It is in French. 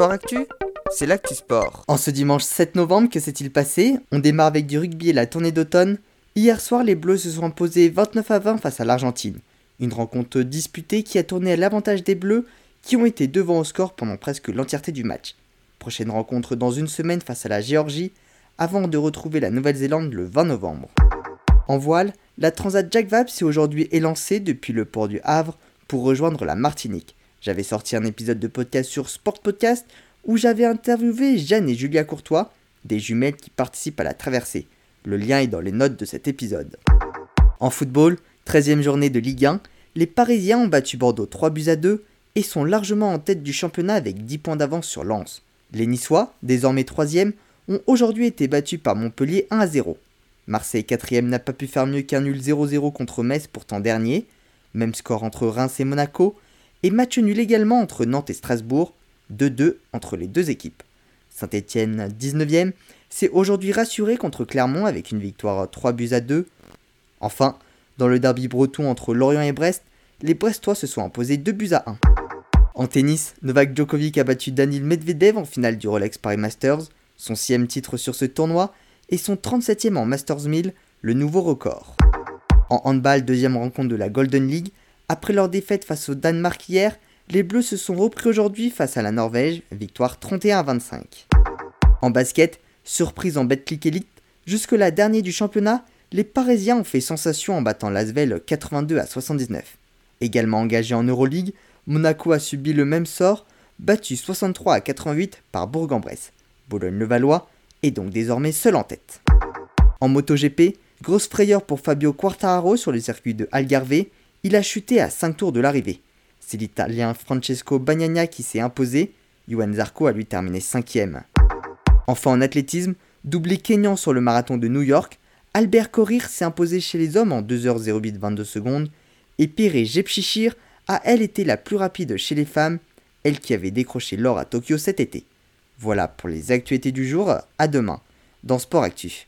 Sport Actu, c'est l'actu sport. En ce dimanche 7 novembre, que s'est-il passé? On démarre avec du rugby et la tournée d'automne. Hier soir, les Bleus se sont imposés 29 à 20 face à l'Argentine. Une rencontre disputée qui a tourné à l'avantage des Bleus, qui ont été devant au score pendant presque l'entièreté du match. Prochaine rencontre dans une semaine face à la Géorgie, avant de retrouver la Nouvelle-Zélande le 20 novembre. En voile, la Transat Jack Vabre s'est aujourd'hui élancée depuis le port du Havre pour rejoindre la Martinique. J'avais sorti un épisode de podcast sur Sport Podcast où j'avais interviewé Jeanne et Julia Courtois, des jumelles qui participent à la traversée. Le lien est dans les notes de cet épisode. En football, 13e journée de Ligue 1, les Parisiens ont battu Bordeaux 3 buts à 2 et sont largement en tête du championnat avec 10 points d'avance sur Lens. Les Niçois, désormais 3e, ont aujourd'hui été battus par Montpellier 1 à 0. Marseille 4e n'a pas pu faire mieux qu'un nul 0-0 contre Metz pourtant dernier. Même score entre Reims et Monaco et match nul également entre Nantes et Strasbourg, 2-2 entre les deux équipes. Saint-Etienne, 19e, s'est aujourd'hui rassuré contre Clermont avec une victoire 3 buts à 2. Enfin, dans le derby breton entre Lorient et Brest, les Brestois se sont imposés 2 buts à 1. En tennis, Novak Djokovic a battu Danil Medvedev en finale du Rolex Paris Masters, son sixième titre sur ce tournoi et son 37e en Masters 1000, le nouveau record. En handball, deuxième rencontre de la Golden League, après leur défaite face au Danemark hier, les Bleus se sont repris aujourd'hui face à la Norvège, victoire 31 à 25. En basket, surprise en Betclic Elite, jusque-là dernier du championnat, les Parisiens ont fait sensation en battant l'Asvel 82 à 79. Également engagé en Euroleague, Monaco a subi le même sort, battu 63 à 88 par Bourg-en-Bresse. Boulogne-le-Valois est donc désormais seul en tête. En MotoGP, grosse frayeur pour Fabio Quartararo sur le circuit de Algarve, il a chuté à 5 tours de l'arrivée. C'est l'Italien Francesco Bagnagna qui s'est imposé, Yuan Zarco a lui terminé 5ème. Enfin en athlétisme, doublé kényan sur le marathon de New York, Albert Korir s'est imposé chez les hommes en 2h08 22 secondes, et Pere Jepchichir a elle été la plus rapide chez les femmes, elle qui avait décroché l'or à Tokyo cet été. Voilà pour les actualités du jour, à demain dans Sport Actu.